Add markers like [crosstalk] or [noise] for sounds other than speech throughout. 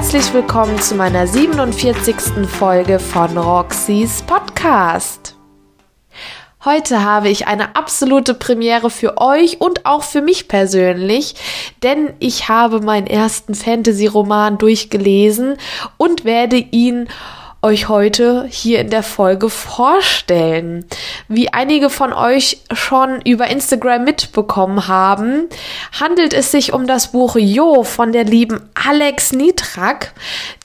herzlich willkommen zu meiner 47. Folge von Roxys Podcast. Heute habe ich eine absolute Premiere für euch und auch für mich persönlich, denn ich habe meinen ersten Fantasy-Roman durchgelesen und werde ihn euch heute hier in der Folge vorstellen. Wie einige von euch schon über Instagram mitbekommen haben, handelt es sich um das Buch Jo von der lieben Alex Nitrak.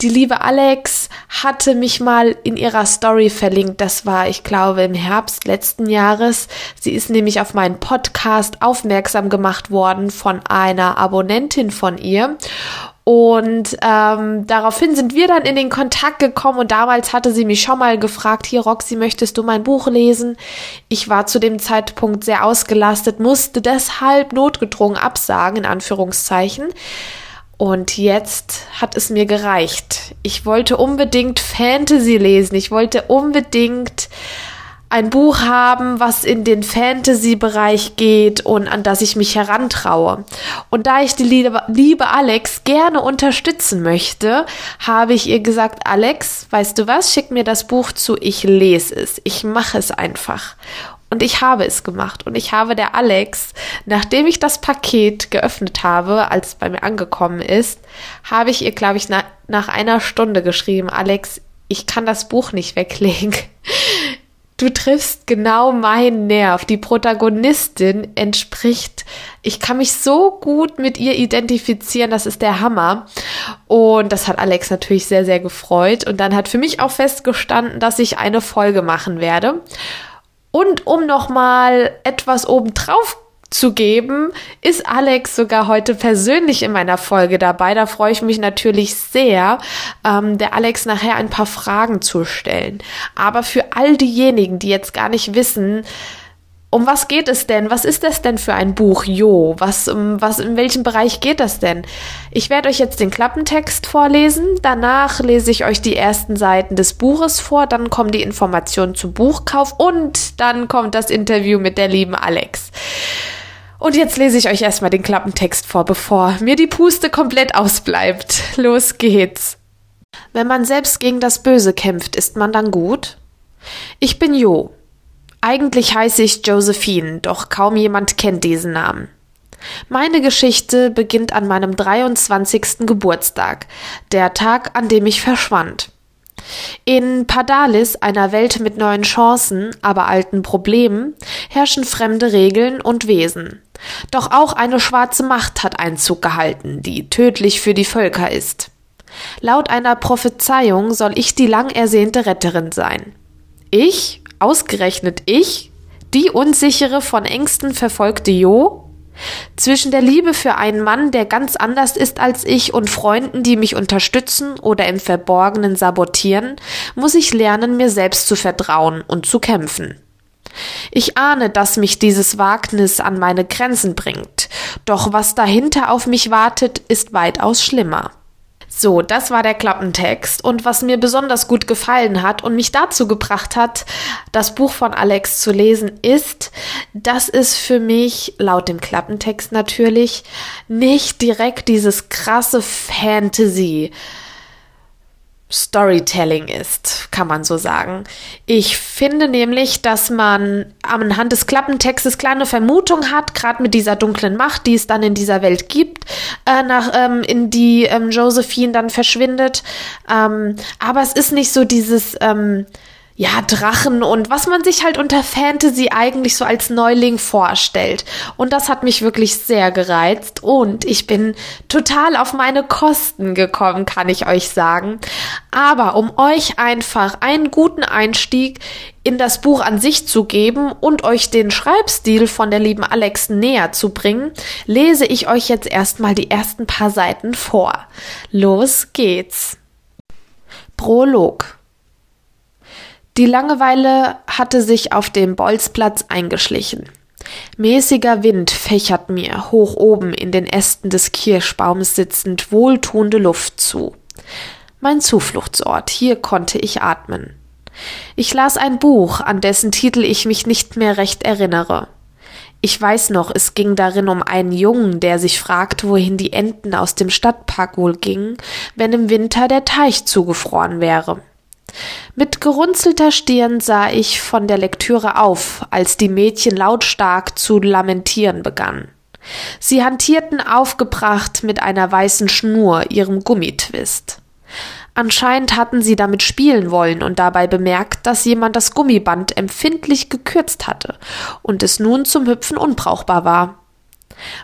Die liebe Alex hatte mich mal in ihrer Story verlinkt. Das war, ich glaube, im Herbst letzten Jahres. Sie ist nämlich auf meinen Podcast aufmerksam gemacht worden von einer Abonnentin von ihr. Und ähm, daraufhin sind wir dann in den Kontakt gekommen und damals hatte sie mich schon mal gefragt, hier Roxy, möchtest du mein Buch lesen? Ich war zu dem Zeitpunkt sehr ausgelastet, musste deshalb notgedrungen absagen, in Anführungszeichen. Und jetzt hat es mir gereicht. Ich wollte unbedingt Fantasy lesen. Ich wollte unbedingt ein Buch haben, was in den Fantasy-Bereich geht und an das ich mich herantraue. Und da ich die liebe, liebe Alex gerne unterstützen möchte, habe ich ihr gesagt, Alex, weißt du was, schick mir das Buch zu, ich lese es, ich mache es einfach. Und ich habe es gemacht. Und ich habe der Alex, nachdem ich das Paket geöffnet habe, als es bei mir angekommen ist, habe ich ihr, glaube ich, na, nach einer Stunde geschrieben, Alex, ich kann das Buch nicht weglegen. Du triffst genau meinen Nerv. Die Protagonistin entspricht, ich kann mich so gut mit ihr identifizieren, das ist der Hammer. Und das hat Alex natürlich sehr, sehr gefreut. Und dann hat für mich auch festgestanden, dass ich eine Folge machen werde. Und um nochmal etwas obendrauf zu geben, ist Alex sogar heute persönlich in meiner Folge dabei. Da freue ich mich natürlich sehr, ähm, der Alex nachher ein paar Fragen zu stellen. Aber für all diejenigen, die jetzt gar nicht wissen, um was geht es denn? Was ist das denn für ein Buch? Jo, was, um, was, in welchem Bereich geht das denn? Ich werde euch jetzt den Klappentext vorlesen. Danach lese ich euch die ersten Seiten des Buches vor. Dann kommen die Informationen zum Buchkauf und dann kommt das Interview mit der lieben Alex. Und jetzt lese ich euch erstmal den Klappentext vor, bevor mir die Puste komplett ausbleibt. Los geht's. Wenn man selbst gegen das Böse kämpft, ist man dann gut? Ich bin Jo. Eigentlich heiße ich Josephine, doch kaum jemand kennt diesen Namen. Meine Geschichte beginnt an meinem 23. Geburtstag, der Tag, an dem ich verschwand. In Padalis, einer Welt mit neuen Chancen, aber alten Problemen, herrschen fremde Regeln und Wesen. Doch auch eine schwarze Macht hat Einzug gehalten, die tödlich für die Völker ist. Laut einer Prophezeiung soll ich die lang ersehnte Retterin sein. Ich, ausgerechnet ich, die unsichere, von Ängsten verfolgte Jo? Zwischen der Liebe für einen Mann, der ganz anders ist als ich, und Freunden, die mich unterstützen oder im Verborgenen sabotieren, muss ich lernen, mir selbst zu vertrauen und zu kämpfen. Ich ahne, dass mich dieses Wagnis an meine Grenzen bringt, doch was dahinter auf mich wartet, ist weitaus schlimmer. So, das war der Klappentext. Und was mir besonders gut gefallen hat und mich dazu gebracht hat, das Buch von Alex zu lesen, ist, dass es für mich, laut dem Klappentext natürlich, nicht direkt dieses krasse Fantasy Storytelling ist, kann man so sagen. Ich finde nämlich, dass man anhand des Klappentextes kleine Vermutung hat, gerade mit dieser dunklen Macht, die es dann in dieser Welt gibt, äh, nach, ähm, in die ähm, Josephine dann verschwindet. Ähm, aber es ist nicht so dieses, ähm, ja, Drachen und was man sich halt unter Fantasy eigentlich so als Neuling vorstellt. Und das hat mich wirklich sehr gereizt und ich bin total auf meine Kosten gekommen, kann ich euch sagen. Aber um euch einfach einen guten Einstieg in das Buch an sich zu geben und euch den Schreibstil von der lieben Alex näher zu bringen, lese ich euch jetzt erstmal die ersten paar Seiten vor. Los geht's. Prolog die Langeweile hatte sich auf dem Bolzplatz eingeschlichen. Mäßiger Wind fächert mir, hoch oben in den Ästen des Kirschbaums sitzend, wohltuende Luft zu. Mein Zufluchtsort, hier konnte ich atmen. Ich las ein Buch, an dessen Titel ich mich nicht mehr recht erinnere. Ich weiß noch, es ging darin um einen Jungen, der sich fragt, wohin die Enten aus dem Stadtpark wohl gingen, wenn im Winter der Teich zugefroren wäre. Mit gerunzelter Stirn sah ich von der Lektüre auf, als die Mädchen lautstark zu lamentieren begannen. Sie hantierten aufgebracht mit einer weißen Schnur, ihrem Gummitwist. Anscheinend hatten sie damit spielen wollen und dabei bemerkt, dass jemand das Gummiband empfindlich gekürzt hatte und es nun zum Hüpfen unbrauchbar war.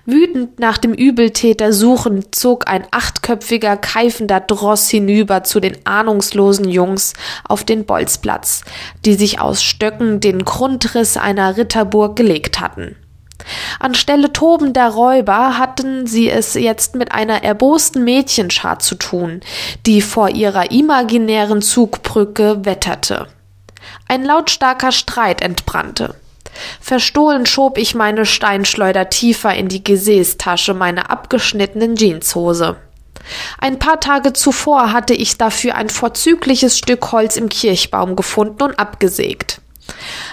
Wütend nach dem Übeltäter suchend zog ein achtköpfiger, keifender Dross hinüber zu den ahnungslosen Jungs auf den Bolzplatz, die sich aus Stöcken den Grundriss einer Ritterburg gelegt hatten. Anstelle tobender Räuber hatten sie es jetzt mit einer erbosten Mädchenschar zu tun, die vor ihrer imaginären Zugbrücke wetterte. Ein lautstarker Streit entbrannte. Verstohlen schob ich meine Steinschleuder tiefer in die Gesäßtasche meiner abgeschnittenen Jeanshose. Ein paar Tage zuvor hatte ich dafür ein vorzügliches Stück Holz im Kirchbaum gefunden und abgesägt.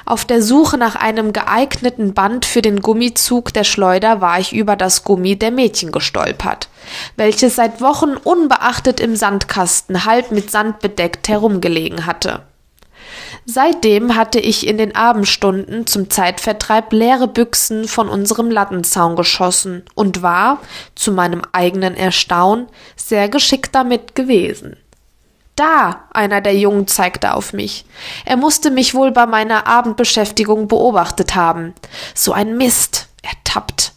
Auf der Suche nach einem geeigneten Band für den Gummizug der Schleuder war ich über das Gummi der Mädchen gestolpert, welches seit Wochen unbeachtet im Sandkasten halb mit Sand bedeckt herumgelegen hatte. Seitdem hatte ich in den Abendstunden zum Zeitvertreib leere Büchsen von unserem Lattenzaun geschossen und war, zu meinem eigenen Erstaunen, sehr geschickt damit gewesen. Da! Einer der Jungen zeigte auf mich. Er musste mich wohl bei meiner Abendbeschäftigung beobachtet haben. So ein Mist! Ertappt!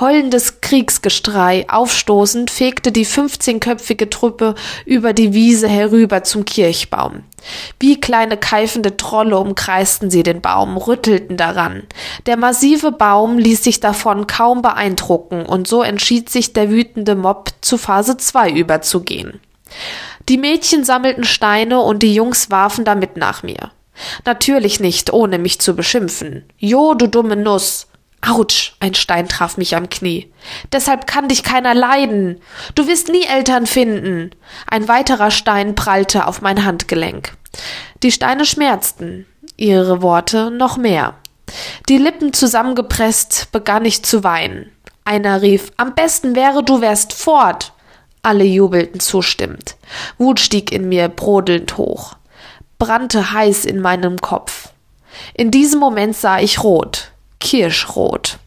Heulendes Kriegsgestrei aufstoßend fegte die fünfzehnköpfige Truppe über die Wiese herüber zum Kirchbaum. Wie kleine keifende Trolle umkreisten sie den Baum, rüttelten daran. Der massive Baum ließ sich davon kaum beeindrucken, und so entschied sich der wütende Mob zu Phase 2 überzugehen. Die Mädchen sammelten Steine und die Jungs warfen damit nach mir. Natürlich nicht, ohne mich zu beschimpfen. Jo, du dumme Nuss. Autsch, ein Stein traf mich am Knie. Deshalb kann dich keiner leiden. Du wirst nie Eltern finden. Ein weiterer Stein prallte auf mein Handgelenk. Die Steine schmerzten, ihre Worte noch mehr. Die Lippen zusammengepresst begann ich zu weinen. Einer rief, am besten wäre, du wärst fort. Alle jubelten zustimmend. Wut stieg in mir brodelnd hoch, brannte heiß in meinem Kopf. In diesem Moment sah ich rot, kirschrot.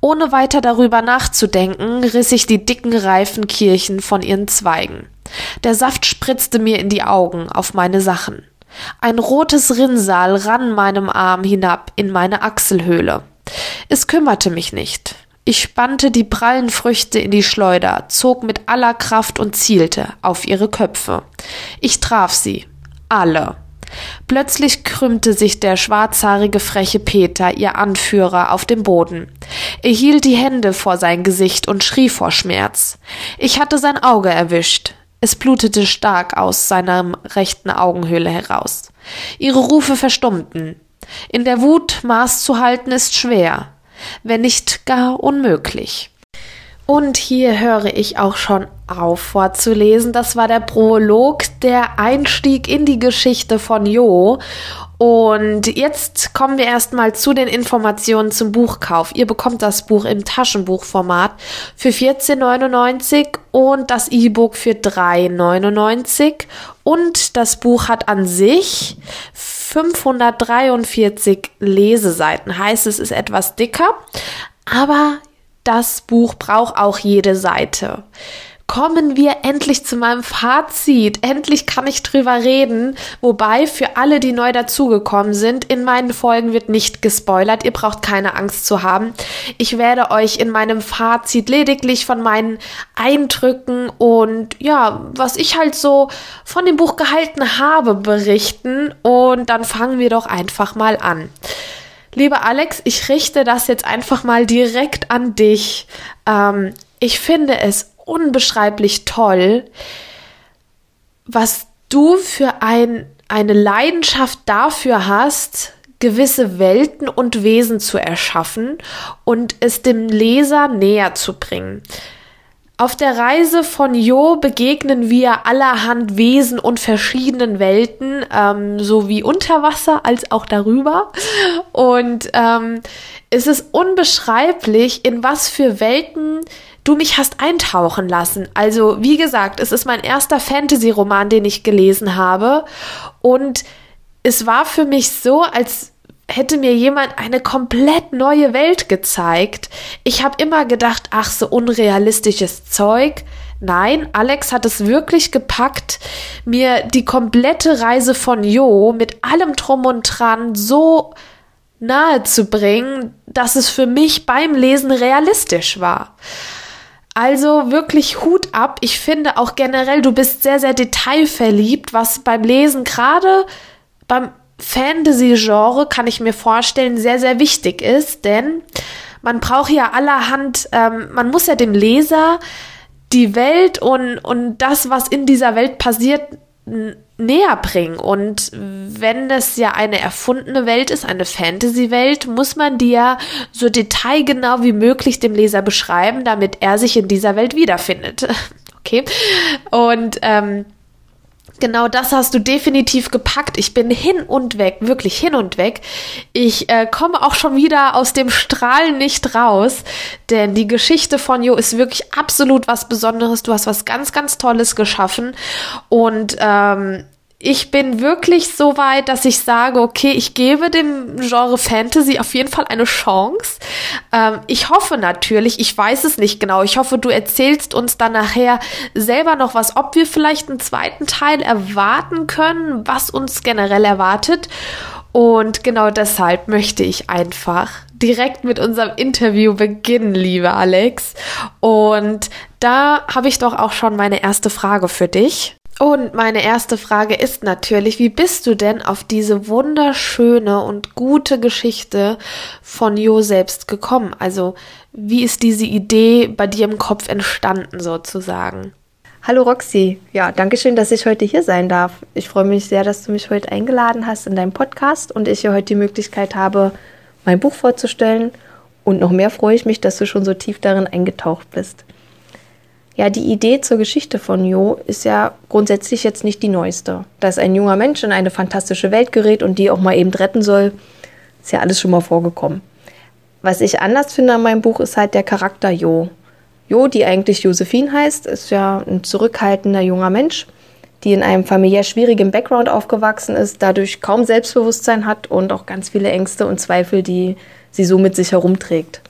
Ohne weiter darüber nachzudenken, riss ich die dicken reifen Kirchen von ihren Zweigen. Der Saft spritzte mir in die Augen, auf meine Sachen. Ein rotes Rinnsal rann meinem Arm hinab in meine Achselhöhle. Es kümmerte mich nicht. Ich spannte die prallen Früchte in die Schleuder, zog mit aller Kraft und zielte auf ihre Köpfe. Ich traf sie. Alle. Plötzlich krümmte sich der schwarzhaarige freche Peter, ihr Anführer, auf dem Boden. Er hielt die Hände vor sein Gesicht und schrie vor Schmerz. Ich hatte sein Auge erwischt. Es blutete stark aus seiner rechten Augenhöhle heraus. Ihre Rufe verstummten. In der Wut Maß zu halten ist schwer wenn nicht gar unmöglich. Und hier höre ich auch schon auf vorzulesen. Das war der Prolog, der Einstieg in die Geschichte von Jo. Und jetzt kommen wir erstmal zu den Informationen zum Buchkauf. Ihr bekommt das Buch im Taschenbuchformat für 14,99 und das E-Book für 3,99. Und das Buch hat an sich 543 Leseseiten. Heißt, es ist etwas dicker, aber das Buch braucht auch jede Seite kommen wir endlich zu meinem Fazit. Endlich kann ich drüber reden. Wobei für alle, die neu dazugekommen sind, in meinen Folgen wird nicht gespoilert. Ihr braucht keine Angst zu haben. Ich werde euch in meinem Fazit lediglich von meinen Eindrücken und ja, was ich halt so von dem Buch gehalten habe, berichten. Und dann fangen wir doch einfach mal an. Lieber Alex, ich richte das jetzt einfach mal direkt an dich. Ähm, ich finde es unbeschreiblich toll, was du für ein, eine Leidenschaft dafür hast, gewisse Welten und Wesen zu erschaffen und es dem Leser näher zu bringen. Auf der Reise von Jo begegnen wir allerhand Wesen und verschiedenen Welten, ähm, sowie unter Wasser als auch darüber. Und ähm, es ist unbeschreiblich, in was für Welten du mich hast eintauchen lassen. Also, wie gesagt, es ist mein erster Fantasy-Roman, den ich gelesen habe. Und es war für mich so, als hätte mir jemand eine komplett neue Welt gezeigt. Ich habe immer gedacht, ach, so unrealistisches Zeug. Nein, Alex hat es wirklich gepackt, mir die komplette Reise von Jo mit allem drum und dran so nahe zu bringen, dass es für mich beim Lesen realistisch war. Also wirklich Hut ab. Ich finde auch generell, du bist sehr, sehr detailverliebt, was beim Lesen gerade beim Fantasy-Genre, kann ich mir vorstellen, sehr, sehr wichtig ist, denn man braucht ja allerhand, ähm, man muss ja dem Leser die Welt und, und das, was in dieser Welt passiert, näher bringen. Und wenn es ja eine erfundene Welt ist, eine Fantasy-Welt, muss man die ja so detailgenau wie möglich dem Leser beschreiben, damit er sich in dieser Welt wiederfindet. [laughs] okay. Und ähm, Genau das hast du definitiv gepackt. Ich bin hin und weg, wirklich hin und weg. Ich äh, komme auch schon wieder aus dem Strahlen nicht raus, denn die Geschichte von Jo ist wirklich absolut was Besonderes. Du hast was ganz, ganz Tolles geschaffen und ähm, ich bin wirklich so weit, dass ich sage, okay, ich gebe dem Genre Fantasy auf jeden Fall eine Chance. Ähm, ich hoffe natürlich, ich weiß es nicht genau, ich hoffe, du erzählst uns dann nachher selber noch was, ob wir vielleicht einen zweiten Teil erwarten können, was uns generell erwartet. Und genau deshalb möchte ich einfach direkt mit unserem Interview beginnen, liebe Alex. Und da habe ich doch auch schon meine erste Frage für dich. Und meine erste Frage ist natürlich, wie bist du denn auf diese wunderschöne und gute Geschichte von Jo selbst gekommen? Also, wie ist diese Idee bei dir im Kopf entstanden sozusagen? Hallo Roxy, ja, danke schön, dass ich heute hier sein darf. Ich freue mich sehr, dass du mich heute eingeladen hast in deinem Podcast und ich hier heute die Möglichkeit habe, mein Buch vorzustellen. Und noch mehr freue ich mich, dass du schon so tief darin eingetaucht bist. Ja, die Idee zur Geschichte von Jo ist ja grundsätzlich jetzt nicht die neueste. Dass ein junger Mensch in eine fantastische Welt gerät und die auch mal eben retten soll, ist ja alles schon mal vorgekommen. Was ich anders finde an meinem Buch ist halt der Charakter Jo. Jo, die eigentlich Josephine heißt, ist ja ein zurückhaltender junger Mensch, die in einem familiär schwierigen Background aufgewachsen ist, dadurch kaum Selbstbewusstsein hat und auch ganz viele Ängste und Zweifel, die sie so mit sich herumträgt.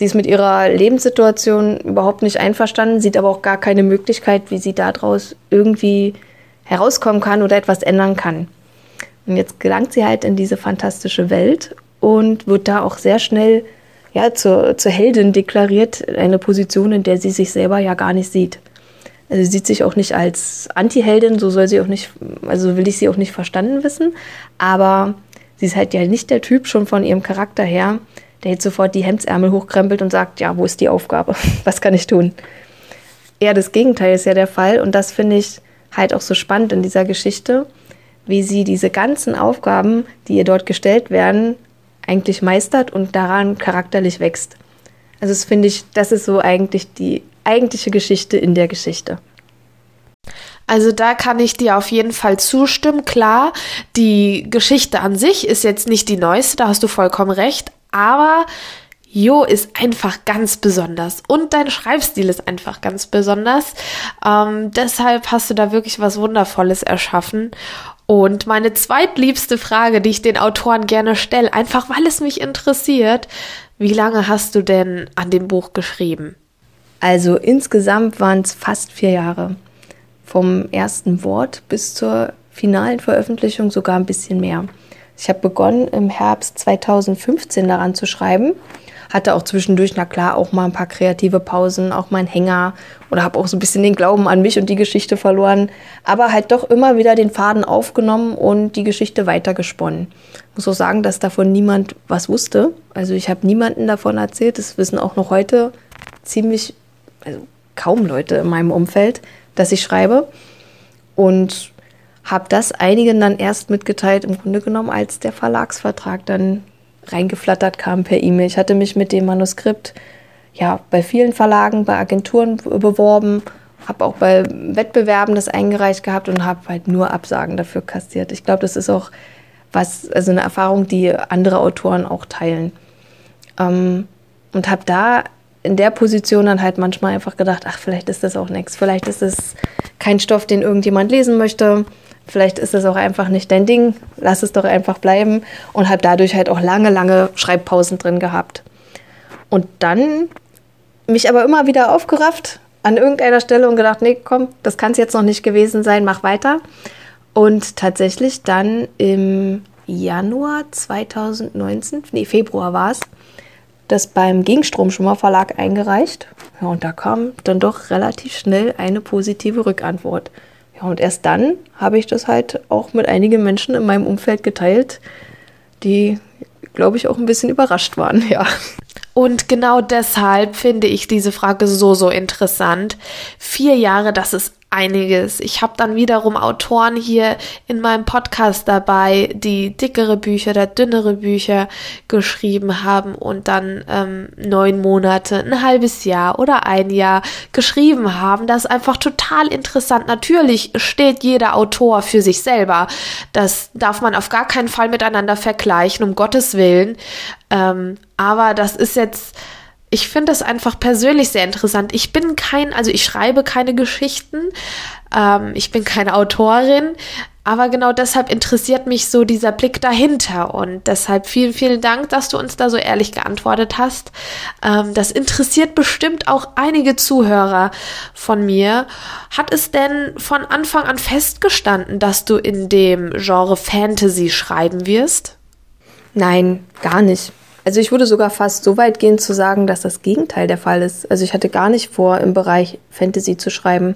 Sie ist mit ihrer Lebenssituation überhaupt nicht einverstanden, sieht aber auch gar keine Möglichkeit, wie sie daraus irgendwie herauskommen kann oder etwas ändern kann. Und jetzt gelangt sie halt in diese fantastische Welt und wird da auch sehr schnell ja, zur, zur Heldin deklariert, eine Position, in der sie sich selber ja gar nicht sieht. Also sie sieht sich auch nicht als Anti-Heldin, so soll sie auch nicht, also will ich sie auch nicht verstanden wissen, aber sie ist halt ja nicht der Typ schon von ihrem Charakter her, der jetzt sofort die Hemdsärmel hochkrempelt und sagt, ja, wo ist die Aufgabe? [laughs] Was kann ich tun? Eher das Gegenteil ist ja der Fall und das finde ich halt auch so spannend in dieser Geschichte, wie sie diese ganzen Aufgaben, die ihr dort gestellt werden, eigentlich meistert und daran charakterlich wächst. Also das finde ich, das ist so eigentlich die eigentliche Geschichte in der Geschichte. Also da kann ich dir auf jeden Fall zustimmen. Klar, die Geschichte an sich ist jetzt nicht die neueste, da hast du vollkommen recht, aber Jo ist einfach ganz besonders und dein Schreibstil ist einfach ganz besonders. Ähm, deshalb hast du da wirklich was Wundervolles erschaffen. Und meine zweitliebste Frage, die ich den Autoren gerne stelle, einfach weil es mich interessiert, wie lange hast du denn an dem Buch geschrieben? Also insgesamt waren es fast vier Jahre. Vom ersten Wort bis zur finalen Veröffentlichung sogar ein bisschen mehr. Ich habe begonnen im Herbst 2015 daran zu schreiben. Hatte auch zwischendurch, na klar, auch mal ein paar kreative Pausen, auch mal einen Hänger oder habe auch so ein bisschen den Glauben an mich und die Geschichte verloren. Aber halt doch immer wieder den Faden aufgenommen und die Geschichte weitergesponnen. Ich muss auch sagen, dass davon niemand was wusste. Also ich habe niemanden davon erzählt. Das wissen auch noch heute ziemlich, also kaum Leute in meinem Umfeld, dass ich schreibe. Und habe das einigen dann erst mitgeteilt, im Grunde genommen, als der Verlagsvertrag dann reingeflattert kam per E-Mail. Ich hatte mich mit dem Manuskript ja bei vielen Verlagen, bei Agenturen beworben, habe auch bei Wettbewerben das eingereicht gehabt und habe halt nur Absagen dafür kassiert. Ich glaube, das ist auch was, also eine Erfahrung, die andere Autoren auch teilen. Ähm, und habe da in der Position dann halt manchmal einfach gedacht, ach, vielleicht ist das auch nichts, vielleicht ist es kein Stoff, den irgendjemand lesen möchte, vielleicht ist das auch einfach nicht dein Ding, lass es doch einfach bleiben und habe dadurch halt auch lange, lange Schreibpausen drin gehabt. Und dann mich aber immer wieder aufgerafft an irgendeiner Stelle und gedacht, nee, komm, das kann es jetzt noch nicht gewesen sein, mach weiter. Und tatsächlich dann im Januar 2019, nee, Februar war es, das beim Gegenstromschwimmer Verlag eingereicht. Ja, und da kam dann doch relativ schnell eine positive Rückantwort. Ja, und erst dann habe ich das halt auch mit einigen Menschen in meinem Umfeld geteilt, die, glaube ich, auch ein bisschen überrascht waren, [laughs] ja. Und genau deshalb finde ich diese Frage so, so interessant. Vier Jahre, das ist einiges. Ich habe dann wiederum Autoren hier in meinem Podcast dabei, die dickere Bücher oder dünnere Bücher geschrieben haben und dann ähm, neun Monate, ein halbes Jahr oder ein Jahr geschrieben haben. Das ist einfach total interessant. Natürlich steht jeder Autor für sich selber. Das darf man auf gar keinen Fall miteinander vergleichen, um Gottes Willen. Ähm, aber das ist jetzt ich finde das einfach persönlich sehr interessant. Ich bin kein, also ich schreibe keine Geschichten, ähm, ich bin keine Autorin, aber genau deshalb interessiert mich so dieser Blick dahinter und deshalb vielen, vielen Dank, dass du uns da so ehrlich geantwortet hast. Ähm, das interessiert bestimmt auch einige Zuhörer von mir. Hat es denn von Anfang an festgestanden, dass du in dem Genre Fantasy schreiben wirst? Nein, gar nicht. Also ich würde sogar fast so weit gehen zu sagen, dass das Gegenteil der Fall ist. Also ich hatte gar nicht vor, im Bereich Fantasy zu schreiben.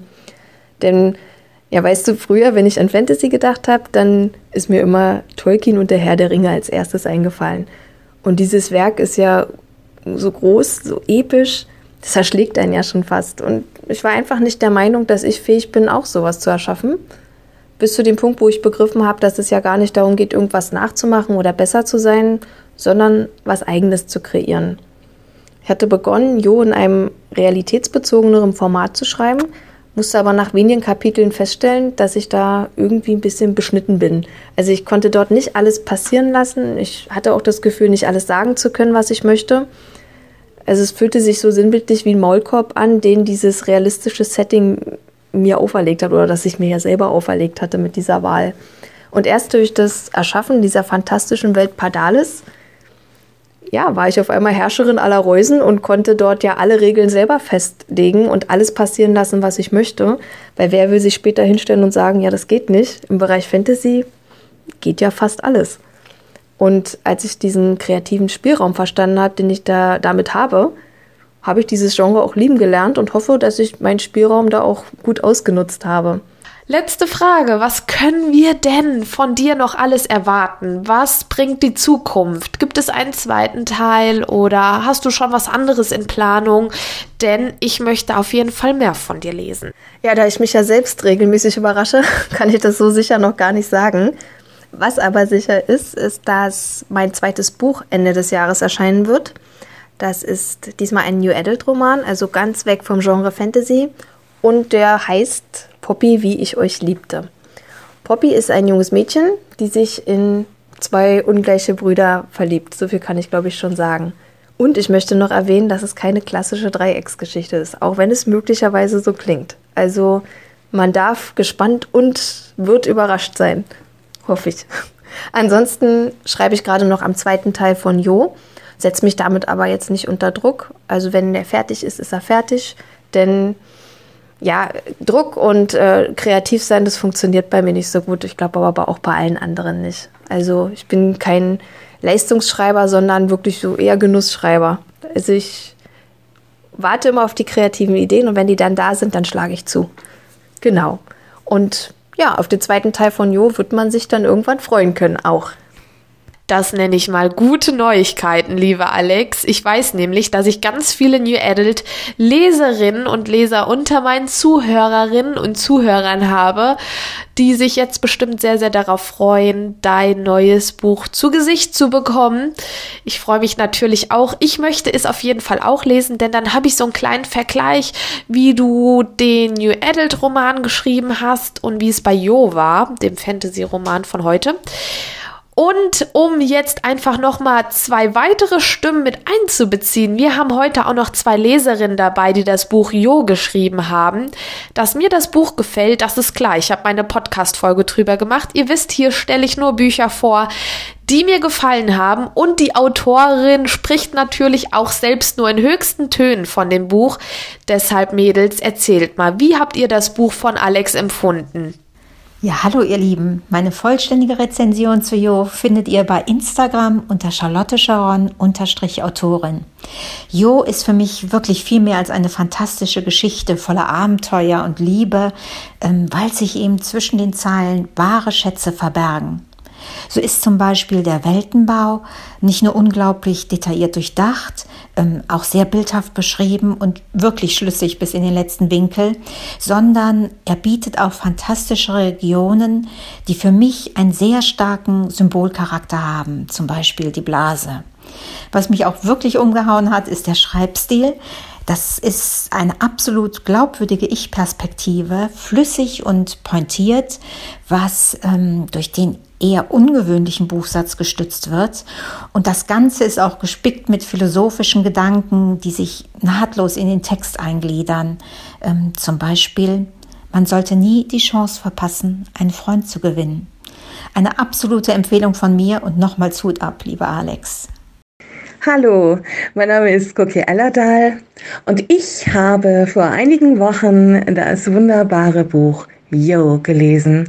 Denn, ja, weißt du, früher, wenn ich an Fantasy gedacht habe, dann ist mir immer Tolkien und der Herr der Ringe als erstes eingefallen. Und dieses Werk ist ja so groß, so episch, das erschlägt einen ja schon fast. Und ich war einfach nicht der Meinung, dass ich fähig bin, auch sowas zu erschaffen. Bis zu dem Punkt, wo ich begriffen habe, dass es ja gar nicht darum geht, irgendwas nachzumachen oder besser zu sein, sondern was Eigenes zu kreieren. Ich hatte begonnen, Jo in einem realitätsbezogeneren Format zu schreiben, musste aber nach wenigen Kapiteln feststellen, dass ich da irgendwie ein bisschen beschnitten bin. Also ich konnte dort nicht alles passieren lassen. Ich hatte auch das Gefühl, nicht alles sagen zu können, was ich möchte. Also es fühlte sich so sinnbildlich wie ein Maulkorb an, den dieses realistische Setting mir auferlegt hat oder das ich mir ja selber auferlegt hatte mit dieser Wahl. Und erst durch das Erschaffen dieser fantastischen Welt Padalis ja, war ich auf einmal Herrscherin aller Reusen und konnte dort ja alle Regeln selber festlegen und alles passieren lassen, was ich möchte. Weil wer will sich später hinstellen und sagen, ja, das geht nicht. Im Bereich Fantasy geht ja fast alles. Und als ich diesen kreativen Spielraum verstanden habe, den ich da damit habe, habe ich dieses Genre auch lieben gelernt und hoffe, dass ich meinen Spielraum da auch gut ausgenutzt habe. Letzte Frage. Was können wir denn von dir noch alles erwarten? Was bringt die Zukunft? Gibt es einen zweiten Teil oder hast du schon was anderes in Planung? Denn ich möchte auf jeden Fall mehr von dir lesen. Ja, da ich mich ja selbst regelmäßig überrasche, [laughs] kann ich das so sicher noch gar nicht sagen. Was aber sicher ist, ist, dass mein zweites Buch Ende des Jahres erscheinen wird. Das ist diesmal ein New Adult Roman, also ganz weg vom Genre Fantasy. Und der heißt Poppy, wie ich euch liebte. Poppy ist ein junges Mädchen, die sich in zwei ungleiche Brüder verliebt. So viel kann ich, glaube ich, schon sagen. Und ich möchte noch erwähnen, dass es keine klassische Dreiecksgeschichte ist, auch wenn es möglicherweise so klingt. Also man darf gespannt und wird überrascht sein. Hoffe ich. [laughs] Ansonsten schreibe ich gerade noch am zweiten Teil von Jo, setze mich damit aber jetzt nicht unter Druck. Also wenn er fertig ist, ist er fertig. Denn ja, Druck und äh, kreativ sein, das funktioniert bei mir nicht so gut. Ich glaube aber auch bei allen anderen nicht. Also ich bin kein Leistungsschreiber, sondern wirklich so eher Genussschreiber. Also ich warte immer auf die kreativen Ideen und wenn die dann da sind, dann schlage ich zu. Genau. Und ja, auf den zweiten Teil von Jo wird man sich dann irgendwann freuen können auch. Das nenne ich mal gute Neuigkeiten, liebe Alex. Ich weiß nämlich, dass ich ganz viele New Adult Leserinnen und Leser unter meinen Zuhörerinnen und Zuhörern habe, die sich jetzt bestimmt sehr, sehr darauf freuen, dein neues Buch zu Gesicht zu bekommen. Ich freue mich natürlich auch. Ich möchte es auf jeden Fall auch lesen, denn dann habe ich so einen kleinen Vergleich, wie du den New Adult Roman geschrieben hast und wie es bei Jo war, dem Fantasy Roman von heute. Und um jetzt einfach nochmal zwei weitere Stimmen mit einzubeziehen, wir haben heute auch noch zwei Leserinnen dabei, die das Buch Jo geschrieben haben. Dass mir das Buch gefällt, das ist klar. Ich habe meine Podcast-Folge drüber gemacht. Ihr wisst, hier stelle ich nur Bücher vor, die mir gefallen haben. Und die Autorin spricht natürlich auch selbst nur in höchsten Tönen von dem Buch. Deshalb, Mädels, erzählt mal, wie habt ihr das Buch von Alex empfunden? Ja, hallo ihr Lieben. Meine vollständige Rezension zu Jo findet ihr bei Instagram unter Charlotte Sharon Autorin. Jo ist für mich wirklich viel mehr als eine fantastische Geschichte voller Abenteuer und Liebe, ähm, weil sich eben zwischen den Zeilen wahre Schätze verbergen. So ist zum Beispiel der Weltenbau nicht nur unglaublich detailliert durchdacht, ähm, auch sehr bildhaft beschrieben und wirklich schlüssig bis in den letzten Winkel, sondern er bietet auch fantastische Regionen, die für mich einen sehr starken Symbolcharakter haben, zum Beispiel die Blase. Was mich auch wirklich umgehauen hat, ist der Schreibstil. Das ist eine absolut glaubwürdige Ich-Perspektive, flüssig und pointiert, was ähm, durch den eher ungewöhnlichen Buchsatz gestützt wird. Und das Ganze ist auch gespickt mit philosophischen Gedanken, die sich nahtlos in den Text eingliedern. Ähm, zum Beispiel, man sollte nie die Chance verpassen, einen Freund zu gewinnen. Eine absolute Empfehlung von mir und nochmals Hut ab, lieber Alex. Hallo, mein Name ist Koki Ellerdahl und ich habe vor einigen Wochen das wunderbare Buch Yo gelesen.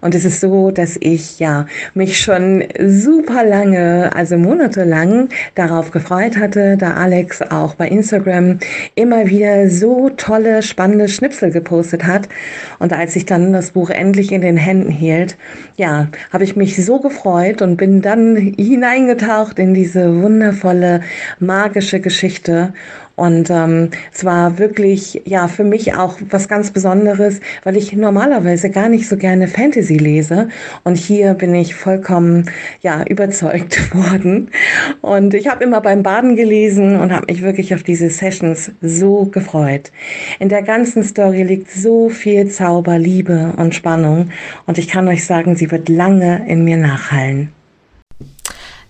Und es ist so, dass ich ja mich schon super lange, also monatelang darauf gefreut hatte, da Alex auch bei Instagram immer wieder so tolle, spannende Schnipsel gepostet hat. Und als ich dann das Buch endlich in den Händen hielt, ja, habe ich mich so gefreut und bin dann hineingetaucht in diese wundervolle, magische Geschichte und ähm, es war wirklich ja für mich auch was ganz Besonderes, weil ich normalerweise gar nicht so gerne Fantasy lese. Und hier bin ich vollkommen ja überzeugt [laughs] worden. Und ich habe immer beim Baden gelesen und habe mich wirklich auf diese Sessions so gefreut. In der ganzen Story liegt so viel Zauber, Liebe und Spannung. Und ich kann euch sagen, sie wird lange in mir nachhallen.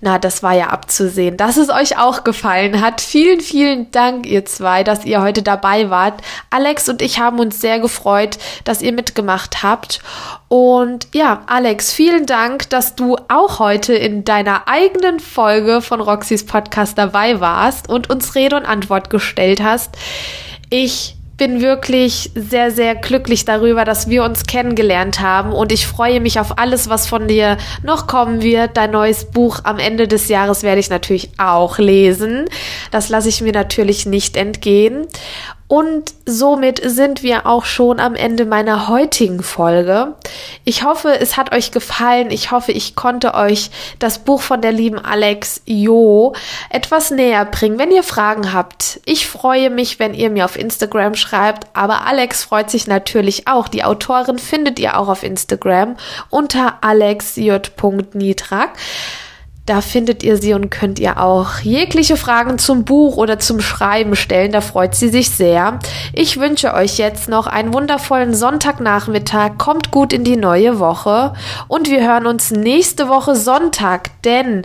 Na, das war ja abzusehen, dass es euch auch gefallen hat. Vielen, vielen Dank, ihr zwei, dass ihr heute dabei wart. Alex und ich haben uns sehr gefreut, dass ihr mitgemacht habt. Und ja, Alex, vielen Dank, dass du auch heute in deiner eigenen Folge von Roxys Podcast dabei warst und uns Rede und Antwort gestellt hast. Ich bin wirklich sehr, sehr glücklich darüber, dass wir uns kennengelernt haben und ich freue mich auf alles, was von dir noch kommen wird. Dein neues Buch am Ende des Jahres werde ich natürlich auch lesen. Das lasse ich mir natürlich nicht entgehen. Und somit sind wir auch schon am Ende meiner heutigen Folge. Ich hoffe, es hat euch gefallen. Ich hoffe, ich konnte euch das Buch von der lieben Alex Jo etwas näher bringen. Wenn ihr Fragen habt, ich freue mich, wenn ihr mir auf Instagram schreibt. Aber Alex freut sich natürlich auch. Die Autorin findet ihr auch auf Instagram unter alexj.nitrak. Da findet ihr sie und könnt ihr auch jegliche Fragen zum Buch oder zum Schreiben stellen. Da freut sie sich sehr. Ich wünsche euch jetzt noch einen wundervollen Sonntagnachmittag. Kommt gut in die neue Woche und wir hören uns nächste Woche Sonntag. Denn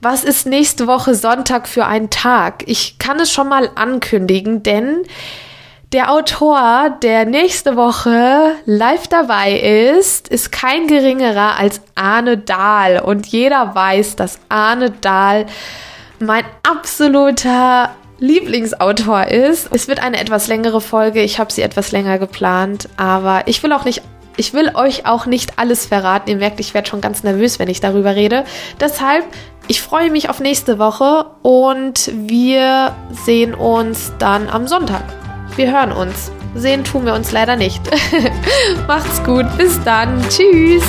was ist nächste Woche Sonntag für ein Tag? Ich kann es schon mal ankündigen, denn der Autor, der nächste Woche live dabei ist, ist kein geringerer als Arne Dahl. Und jeder weiß, dass Arne Dahl mein absoluter Lieblingsautor ist. Es wird eine etwas längere Folge. Ich habe sie etwas länger geplant, aber ich will auch nicht ich will euch auch nicht alles verraten. Ihr merkt, ich werde schon ganz nervös, wenn ich darüber rede. Deshalb, ich freue mich auf nächste Woche und wir sehen uns dann am Sonntag. Wir hören uns. Sehen tun wir uns leider nicht. [laughs] Macht's gut. Bis dann. Tschüss.